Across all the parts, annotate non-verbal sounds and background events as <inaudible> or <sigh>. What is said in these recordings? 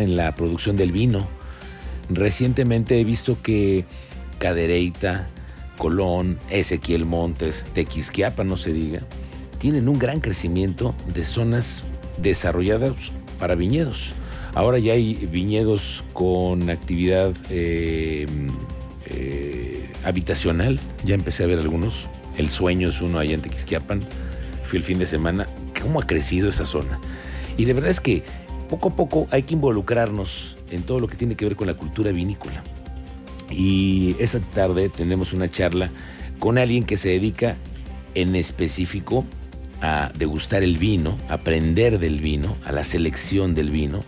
en la producción del vino. Recientemente he visto que Cadereyta, Colón, Ezequiel Montes, Tequisquiapa, no se diga, tienen un gran crecimiento de zonas desarrolladas para viñedos. Ahora ya hay viñedos con actividad eh, eh, habitacional, ya empecé a ver algunos. El sueño es uno allá en Tequisquiapan. Fui el fin de semana. ¿Cómo ha crecido esa zona? Y de verdad es que poco a poco hay que involucrarnos en todo lo que tiene que ver con la cultura vinícola. Y esta tarde tenemos una charla con alguien que se dedica en específico a degustar el vino, a aprender del vino, a la selección del vino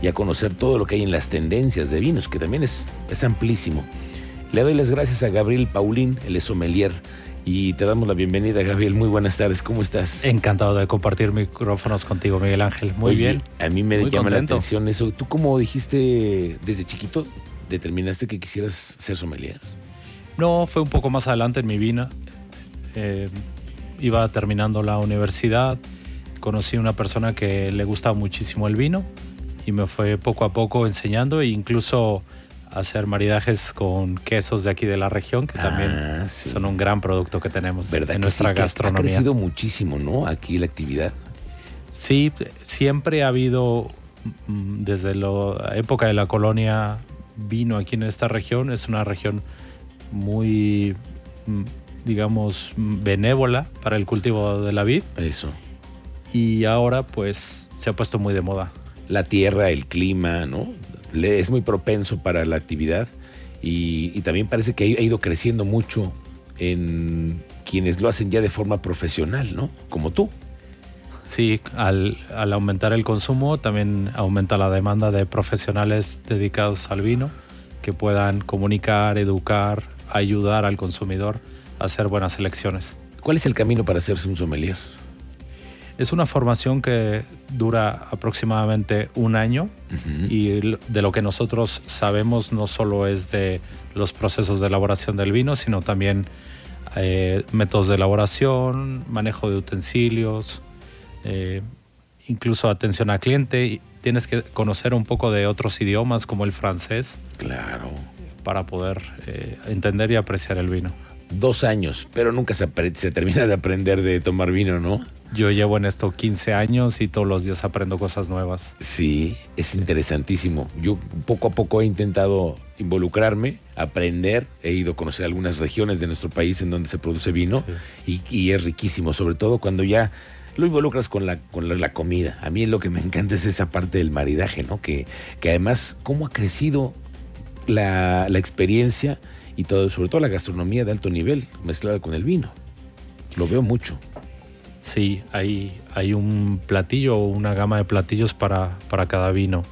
y a conocer todo lo que hay en las tendencias de vinos, que también es, es amplísimo. Le doy las gracias a Gabriel Paulín, el sommelier, y te damos la bienvenida, Gabriel. Muy buenas tardes, ¿cómo estás? Encantado de compartir micrófonos contigo, Miguel Ángel. Muy bien. A mí me llama la atención eso. ¿Tú cómo dijiste desde chiquito, determinaste que quisieras ser sommelier? No, fue un poco más adelante en mi vida. Eh, iba terminando la universidad, conocí a una persona que le gustaba muchísimo el vino y me fue poco a poco enseñando e incluso hacer maridajes con quesos de aquí de la región, que también ah, son un gran producto que tenemos en nuestra gastronomía. Ha crecido muchísimo, ¿no? Aquí la actividad. Sí, siempre ha habido, mm, desde la época de la colonia, vino aquí en esta región. Es una región muy, mm, digamos, benévola para el cultivo de la vid. Eso. Y ahora, pues, se ha puesto muy de moda. La tierra, el clima, ¿no? Es muy propenso para la actividad y, también parece que ha ido creciendo mucho en quienes lo hacen ya de forma profesional, ¿no? Como tú. Sí, al, aumentar el consumo también aumenta la demanda de profesionales dedicados al vino que puedan comunicar, educar, ayudar al consumidor a hacer buenas elecciones. ¿Cuál es el camino para hacerse un sommelier? Es una formación que dura aproximadamente un año y de lo que nosotros sabemos no solo es de los procesos de elaboración del vino, sino también eh, métodos de elaboración, manejo de utensilios, eh, incluso atención al cliente. Tienes que conocer un poco de otros idiomas como el francés. Claro. Para poder eh, entender y apreciar el vino. Dos años, pero nunca se, se termina de aprender de tomar vino, ¿no? Yo llevo en esto 15 años y todos los días aprendo cosas nuevas. Sí, es interesantísimo. Yo poco a poco he intentado involucrarme, aprender, he ido a conocer algunas regiones de nuestro país en donde se produce vino y, es riquísimo, sobre todo cuando ya lo involucras con la, con la, comida. A mí lo que me encanta es esa parte del maridaje, ¿no? Que, que además, cómo ha crecido la, la experiencia y todo, sobre todo la gastronomía de alto nivel mezclada con el vino. Lo veo mucho. Sí, hay, hay un platillo o una gama de platillos para, para cada vino.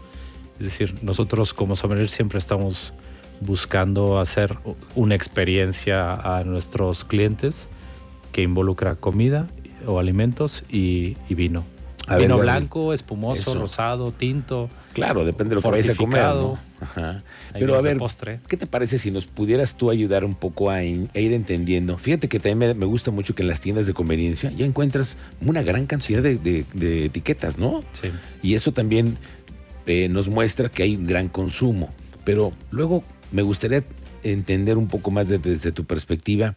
Es decir, nosotros como sommelier siempre estamos buscando hacer una experiencia a nuestros clientes que involucra comida o alimentos y, vino. vino blanco, espumoso, rosado, tinto. Claro, depende de lo que vayas a comer. Pero a ver, ¿qué te parece si nos pudieras tú ayudar un poco a, ir entendiendo? Fíjate que también me, gusta mucho que en las tiendas de conveniencia ya encuentras una gran cantidad de, etiquetas, ¿no? Sí. Y eso también eh, nos muestra que hay un gran consumo. Pero luego me gustaría entender un poco más desde tu perspectiva,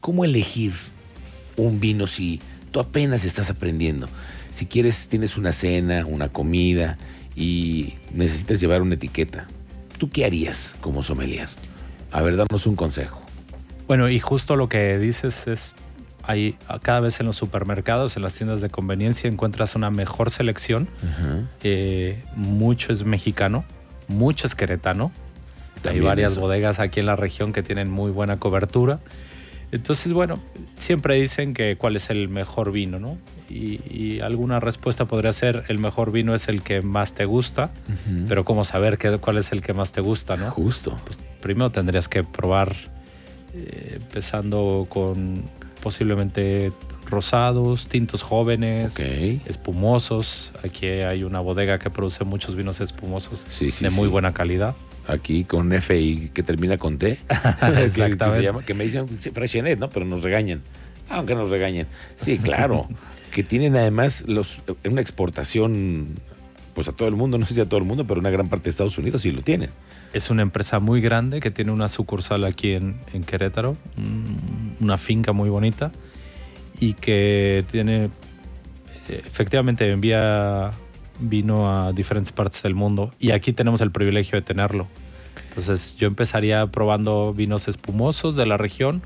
¿cómo elegir un vino si tú apenas estás aprendiendo? Si quieres, tienes una cena, una comida y necesitas llevar una etiqueta. ¿Tú qué harías como sommelier? A ver, damos un consejo. Bueno, y justo lo que dices es, hay cada vez en los supermercados, en las tiendas de conveniencia, encuentras una mejor selección. Eh, mucho es mexicano, mucho es queretano. hay varias bodegas aquí en la región que tienen muy buena cobertura. Entonces, bueno, siempre dicen que cuál es el mejor vino, ¿no? Y, alguna respuesta podría ser el mejor vino es el que más te gusta, pero ¿cómo saber qué, cuál es el que más te gusta, no? Justo. Pues primero tendrías que probar, eh, empezando con posiblemente rosados, tintos jóvenes, espumosos. Aquí hay una bodega que produce muchos vinos espumosos de muy buena calidad aquí con F y que termina con T. <laughs> Exactamente. Que, me dicen Freshenet, ¿no? Pero nos regañan. Aunque nos regañen. Sí, claro. <laughs> que tienen además los, una exportación pues a todo el mundo, no sé si a todo el mundo, pero una gran parte de Estados Unidos sí lo tienen. Es una empresa muy grande que tiene una sucursal aquí en, en Querétaro, una finca muy bonita y que tiene, eh, efectivamente envía vino a diferentes partes del mundo y aquí tenemos el privilegio de tenerlo. Entonces yo empezaría probando vinos espumosos de la región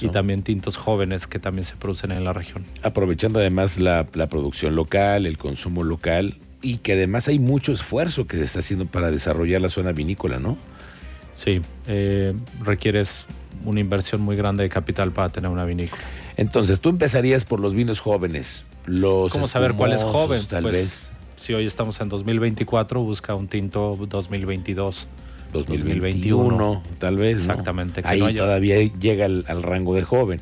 y también tintos jóvenes que también se producen en la región. Aprovechando además la, producción local, el consumo local y que además hay mucho esfuerzo que se está haciendo para desarrollar la zona vinícola, ¿no? Sí, eh, requieres una inversión muy grande de capital para tener una vinícola. Entonces, tú empezarías por los vinos jóvenes. Los ¿Cómo saber cuál es joven? Tal pues, vez. Si hoy estamos en 2024, busca un tinto 2022. 2021, tal vez. Exactamente. Ahí todavía llega al, rango de joven.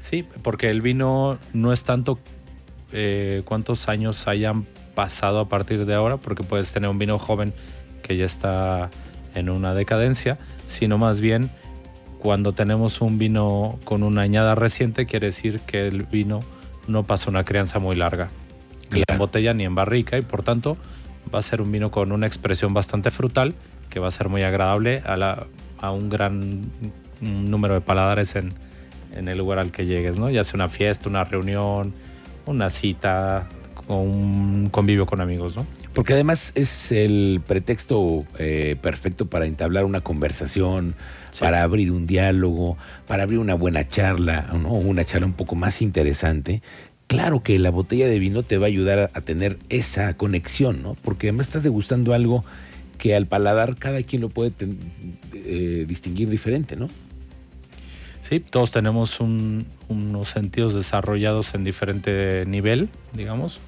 Sí, porque el vino no es tanto eh, cuántos años hayan pasado a partir de ahora, porque puedes tener un vino joven que ya está en una decadencia, sino más bien cuando tenemos un vino con una añada reciente, quiere decir que el vino no pasa una crianza muy larga, ni en botella ni en barrica, y por tanto va a ser un vino con una expresión bastante frutal que va a ser muy agradable a, la, a un gran número de paladares en, en, el lugar al que llegues, ¿no? Ya sea una fiesta, una reunión, una cita, o un convivio con amigos, ¿no? Porque además es el pretexto eh, perfecto para entablar una conversación, para abrir un diálogo, para abrir una buena charla, ¿no? una charla un poco más interesante. Claro que la botella de vino te va a ayudar a, a tener esa conexión, ¿no? Porque además estás degustando algo que al paladar cada quien lo puede eh, distinguir diferente, ¿no? Sí, todos tenemos unos sentidos desarrollados en diferente nivel, digamos.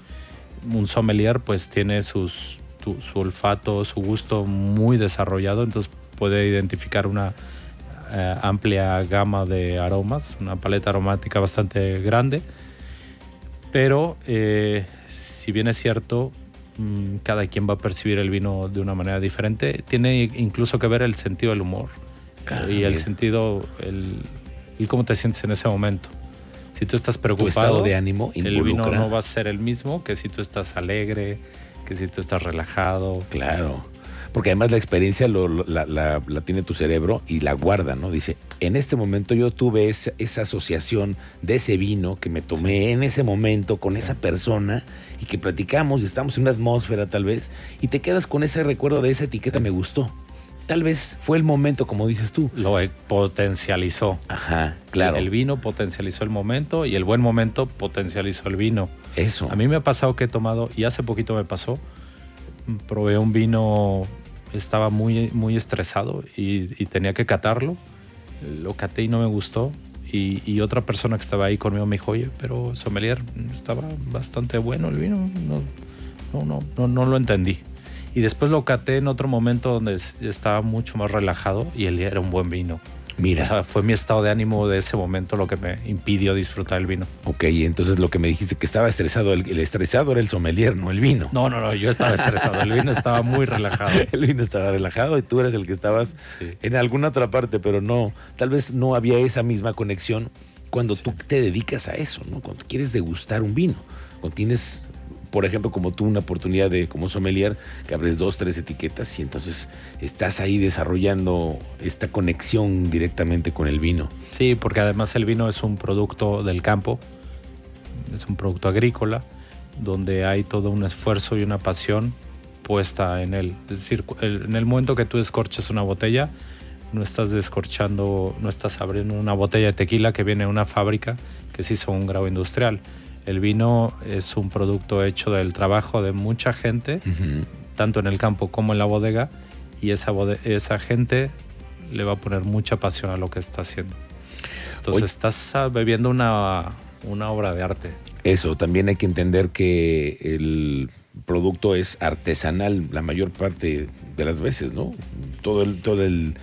Un sommelier pues tiene su olfato, su gusto muy desarrollado, entonces puede identificar una eh, amplia gama de aromas, una paleta aromática bastante grande. Pero eh, si bien es cierto, cada quien va a percibir el vino de una manera diferente. Tiene incluso que ver el sentido del humor ah, y el sentido, el, cómo te sientes en ese momento. Si tú estás preocupado, de ánimo el vino no va a ser el mismo que si tú estás alegre, que si tú estás relajado. Claro porque además la experiencia la, tiene tu cerebro y la guarda, ¿no? Dice, en este momento yo tuve esa, asociación de ese vino que me tomé en ese momento con esa persona y que platicamos y estamos en una atmósfera tal vez y te quedas con ese recuerdo de esa etiqueta me gustó. Tal vez fue el momento, como dices tú. Lo potencializó. Ajá, claro. El vino potencializó el momento y el buen momento potencializó el vino. Eso. A mí me ha pasado que he tomado, y hace poquito me pasó, probé un vino estaba muy, muy estresado y, tenía que catarlo. Lo caté y no me gustó. Y, otra persona que estaba ahí conmigo me dijo, oye, pero sommelier, estaba bastante bueno el vino. No, no, no, no, lo entendí. Y después lo caté en otro momento donde estaba mucho más relajado y él era un buen vino. Mira. O sea, fue mi estado de ánimo de ese momento lo que me impidió disfrutar el vino. Ok, entonces lo que me dijiste que estaba estresado, el, estresado era el sommelier, no el vino. No, no, no, yo estaba estresado, el vino estaba muy relajado. <laughs> el vino estaba relajado y tú eres el que estabas en alguna otra parte, pero no, tal vez no había esa misma conexión cuando tú te dedicas a eso, ¿no? Cuando quieres degustar un vino, cuando tienes por ejemplo, como tú, una oportunidad de, como sommelier, que abres dos, tres etiquetas y entonces estás ahí desarrollando esta conexión directamente con el vino. Sí, porque además el vino es un producto del campo, es un producto agrícola, donde hay todo un esfuerzo y una pasión puesta en él. Es decir, en el momento que tú descorchas una botella, no estás descorchando, no estás abriendo una botella de tequila que viene de una fábrica que se hizo un grado industrial el vino es un producto hecho del trabajo de mucha gente, tanto en el campo como en la bodega, y esa, esa gente le va a poner mucha pasión a lo que está haciendo. Entonces estás bebiendo una, una obra de arte. Eso, también hay que entender que el producto es artesanal la mayor parte de las veces, ¿no? Todo el, todo el,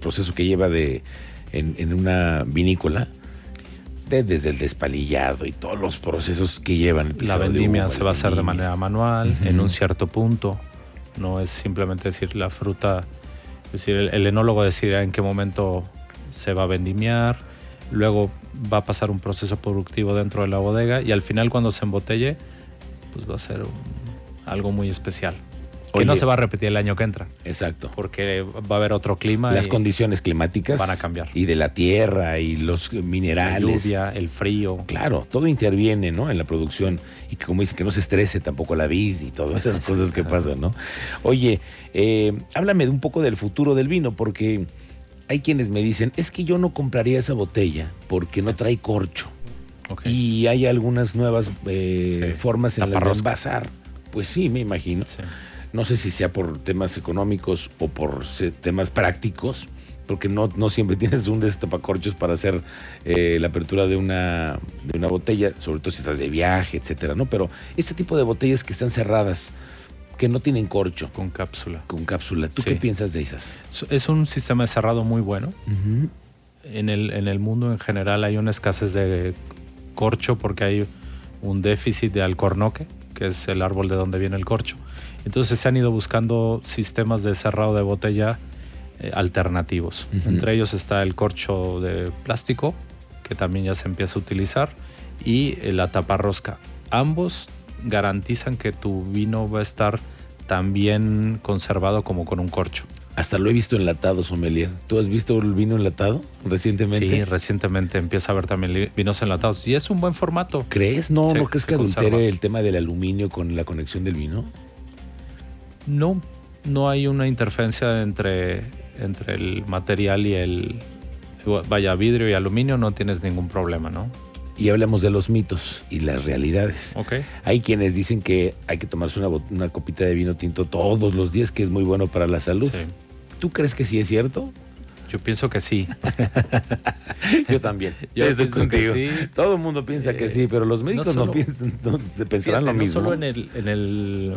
proceso que lleva de, en, en una vinícola desde el despalillado y todos los procesos que llevan. la vendimia se va a hacer de manera manual, en un cierto punto. No es simplemente decir la fruta, es decir, el, enólogo decidirá en qué momento se va a vendimiar, luego va a pasar un proceso productivo dentro de la bodega y al final cuando se embotelle, pues va a ser algo muy especial. Que no se va a repetir el año que entra, Exacto. porque va a haber otro clima. Las condiciones climáticas van a cambiar. Y de la tierra y los la minerales. lluvia, el frío. Claro, todo interviene, ¿no? En la producción. Y que como dicen, que no se estrese tampoco la vid y todas esas cosas que pasan, ¿no? Oye, eh, háblame de un poco del futuro del vino, porque hay quienes me dicen, es que yo no compraría esa botella porque no trae corcho. Y hay algunas nuevas eh, Sí, formas en las de taparrosca. envasar. Pues sí, me imagino. Sí. No sé si sea por temas económicos o por temas prácticos, porque no, no siempre <laughs> tienes un destapacorchos para hacer eh, la apertura de una, de una botella, sobre todo si estás de viaje, etcétera, ¿no? Pero este tipo de botellas que están cerradas, que no tienen corcho, Con cápsula. con cápsula, ¿tú Sí. qué piensas de esas? Es- un sistema de cerrado muy bueno. En el, en el mundo en general hay una escasez de corcho porque hay un déficit de alcornoque, que es el árbol de donde viene el corcho. Entonces se han ido buscando sistemas de cerrado de botella eh, alternativos. Entre ellos está el corcho de plástico, que también ya se empieza a utilizar, y la taparrosca. Ambos garantizan que tu vino va a estar tan bien conservado como con un corcho. Hasta lo he visto enlatado, sommelier. ¿Tú has visto el vino enlatado recientemente? Sí, recientemente empieza a haber también vinos enlatados y es un buen formato. ¿Crees? ¿No, Se- ¿no crees que adultere el tema del aluminio con la conexión del vino? No, no hay una interferencia entre, entre el material y el vaya vidrio y aluminio, no tienes ningún problema, ¿no? Y hablamos de los mitos y las realidades. Ok. Hay quienes dicen que hay que tomarse una, copita de vino tinto todos los días, que es muy bueno para la salud. Sí. ¿Tú crees que sí es cierto? Yo pienso que sí. <laughs> Yo también. <laughs> Yo Estoy que contigo. sí. Todo el mundo piensa que Eh, sí, pero los médicos no, solo- piensan, no pensarán Fíjate, lo no mismo. solo en el, en el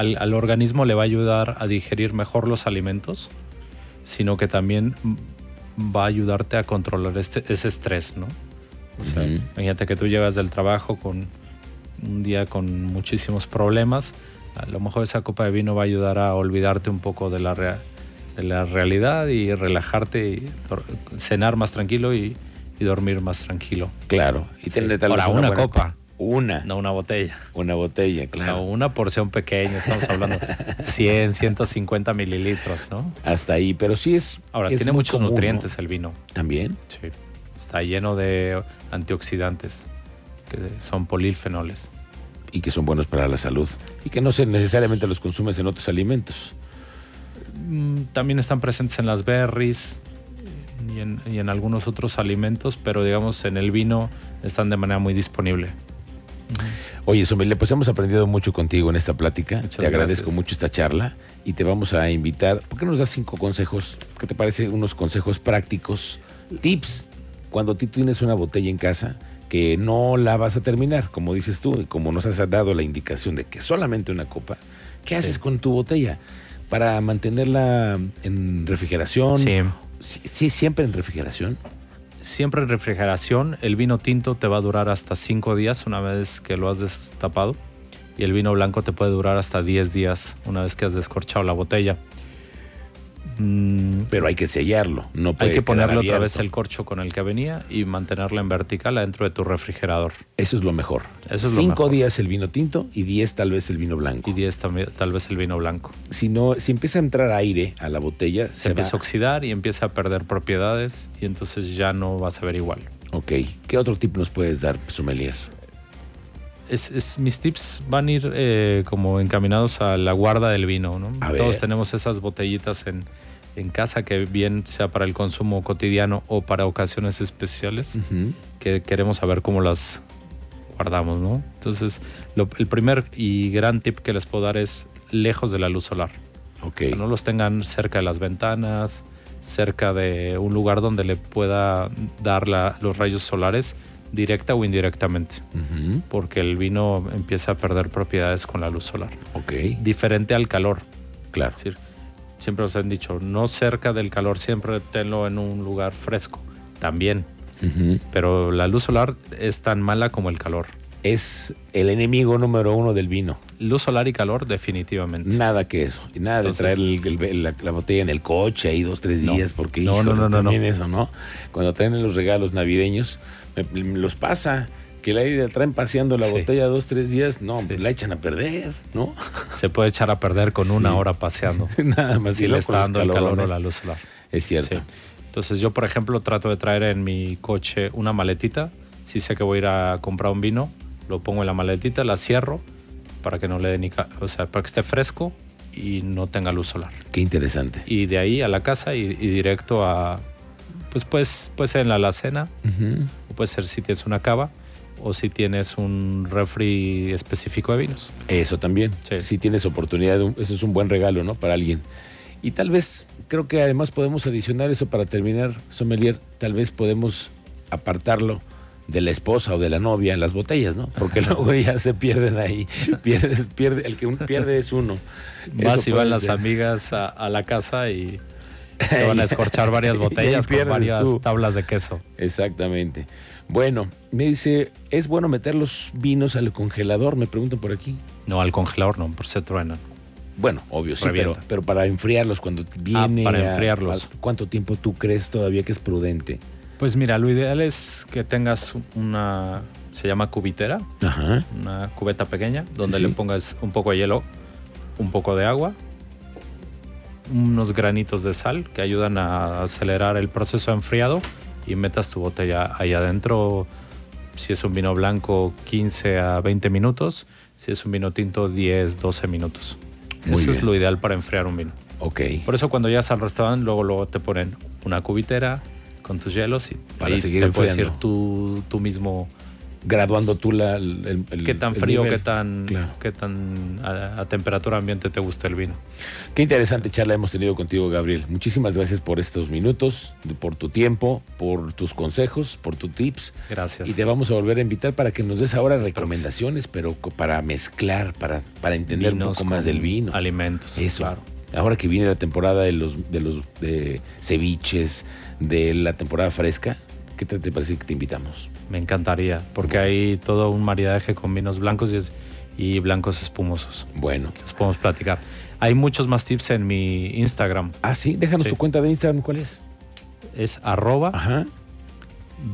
al, al organismo le va a ayudar a digerir mejor los alimentos, sino que también va a ayudarte a controlar este, ese estrés, ¿no? O sea, Ujú. imagínate que tú llegas del trabajo con un día con muchísimos problemas, a lo mejor esa copa de vino va a ayudar a olvidarte un poco de la, rea- de la realidad y relajarte y cenar más tranquilo y, y dormir más tranquilo. Claro. Y Sí. tener tal vez Ahora, una buena copa. Una. No una botella. Una botella, O claro. sea, una porción pequeña, estamos hablando <laughs> 100, 150 mililitros, ¿no? Hasta ahí, pero sí es. Ahora, es tiene muchos común, ¿no? nutrientes el vino. También. Sí. Está lleno de antioxidantes, que son polifenoles. Y que son buenos para la salud. Y que no se necesariamente los consumes en otros alimentos. Mm, También están presentes en las berries y en, y en algunos otros alimentos, pero digamos en el vino están de manera muy disponible. Oye, Sommelier, pues hemos aprendido mucho contigo en esta plática. Muchas te agradezco gracias. mucho esta charla y te vamos a invitar. ¿Por qué no nos das cinco consejos? ¿Qué te parece? Unos consejos prácticos, tips, cuando tú tienes una botella en casa que no la vas a terminar, como dices tú, y como nos has dado la indicación de que solamente una copa, ¿qué haces con tu botella? Para mantenerla en refrigeración. Sí, sí, siempre en refrigeración. Siempre en refrigeración, el vino tinto te va a durar hasta 5 días una vez que lo has destapado y el vino blanco te puede durar hasta 10 días una vez que has descorchado la botella. Mm, Pero hay que sellarlo. No puede hay que ponerle otra vez el corcho con el que venía y mantenerla en vertical adentro de tu refrigerador. Eso es lo mejor. Eso es lo Cinco mejor. días el vino tinto y diez tal vez el vino blanco. Y 10 también, tal vez el vino blanco. Si no, si empieza a entrar aire a la botella, Se, se, empieza a oxidar y empieza a perder propiedades y entonces ya no vas a ver igual. Ok. ¿Qué otro tip nos puedes dar, sommelier? Es, es- mis tips van a ir eh, como encaminados a la guarda del vino. ¿no? Todos tenemos esas botellitas en, en casa que bien sea para el consumo cotidiano o para ocasiones especiales que queremos saber cómo las guardamos. ¿no? Entonces, lo- el primer y gran tip que les puedo dar es lejos de la luz solar. No los tengan cerca de las ventanas, cerca de un lugar donde le pueda dar la- los rayos solares directa o indirectamente, porque el vino empieza a perder propiedades con la luz solar. Ok. Diferente al calor. Claro. Es decir, siempre os han dicho, no cerca del calor, siempre tenlo en un lugar fresco. También. Pero la luz solar es tan mala como el calor. Es el enemigo número uno del vino. Luz solar y calor, definitivamente. Nada que eso. Y nada Entonces- de traer el- el- la, la botella en el coche ahí dos, tres No. días, porque No, no, no, no, también no. eso, ¿no? Cuando traen los regalos navideños, me- me los pasa. Que la traen paseando la Sí. botella dos, tres días, no, Sí. la echan a perder, ¿no? Se puede echar a perder con una Sí. hora paseando. <laughs> Nada más si y le está dando el calor o la luz solar. Es cierto. Entonces yo, por ejemplo, trato de traer en mi coche una maletita. Si sé que voy a ir a comprar un vino, lo pongo en la maletita, la cierro para que no le dé ni... O sea, para que esté fresco y no tenga luz solar. Qué interesante. Y de ahí a la casa y, y directo a... Pues, pues puede ser en la alacena, o puede ser si tienes una cava, o si tienes un refri específico de vinos. Eso también. Sí. Si tienes oportunidad, de un- eso es un buen regalo, ¿no? Para alguien. Y tal vez, creo que además podemos adicionar eso para terminar, sommelier, tal vez podemos apartarlo de la esposa o de la novia en las botellas, ¿no? Porque <laughs> luego ya se pierden ahí. Pierdes, pierde, el que un- pierde es uno. Eso y van las amigas a, a la casa y <laughs> se van a escorchar varias botellas con varias tú. tablas de queso. Exactamente. Bueno, me dice, ¿es bueno meter los vinos al congelador? Me preguntan por aquí. No, al congelador no, por se truenan. Bueno, obvio, sí, pero, pero para enfriarlos cuando viene. para a- enfriarlos. a- ¿Cuánto tiempo tú crees todavía que es prudente? Pues mira, lo ideal es que tengas una, se llama cubitera, Ajá. una cubeta pequeña, donde Sí, le pongas un poco de hielo, un poco de agua, unos granitos de sal que ayudan a acelerar el proceso de enfriado y metas tu botella ahí adentro. Si es un vino blanco, 15 a 20 minutos. Si es un vino tinto, 10, 12 minutos. Muy Eso es lo ideal para enfriar un vino. Ok. Por eso cuando llegas al restaurante, luego, luego te ponen una cubitera con tus hielos y Para ahí seguir te puedes ir tú mismo Graduando tú la, el, el- qué tan frío, qué tan, Claro. qué tan a, a temperatura ambiente te gusta el vino. Qué interesante charla hemos tenido contigo, Gabriel. Muchísimas gracias por estos minutos, por tu tiempo, por tus consejos, por tus tips. Gracias. Y te vamos a volver a invitar para que nos des ahora recomendaciones, pero para mezclar, para, para entender un poco más del vino. Alimentos. Eso. Claro. Ahora que viene la temporada de los de los de ceviches, de la temporada fresca, ¿qué te, te parece que te invitamos? Me encantaría, porque hay todo un maridaje con vinos blancos y, es- y blancos espumosos. Bueno. Los podemos platicar. Hay muchos más tips en mi Instagram. Ah, sí, déjanos Sí. tu cuenta de Instagram, ¿cuál es? Es arroba Ajá.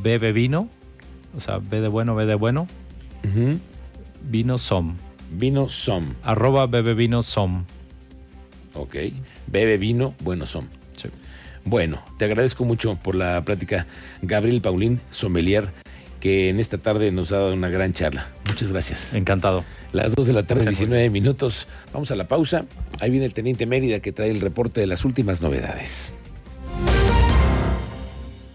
bebevino, o sea, B de bueno, B de bueno, Ujú. vino som. Vino Som. Arroba bebevino som. Ok. Bebe vino, bueno son. Sí. Bueno, te agradezco mucho por la plática, Gabriel Paulín, sommelier, que en esta tarde nos ha dado una gran charla. Muchas gracias. Encantado. Las 2 de la tarde, Sí, muy 19 minutos. Vamos a la pausa. Ahí viene el teniente Mérida que trae el reporte de las últimas novedades.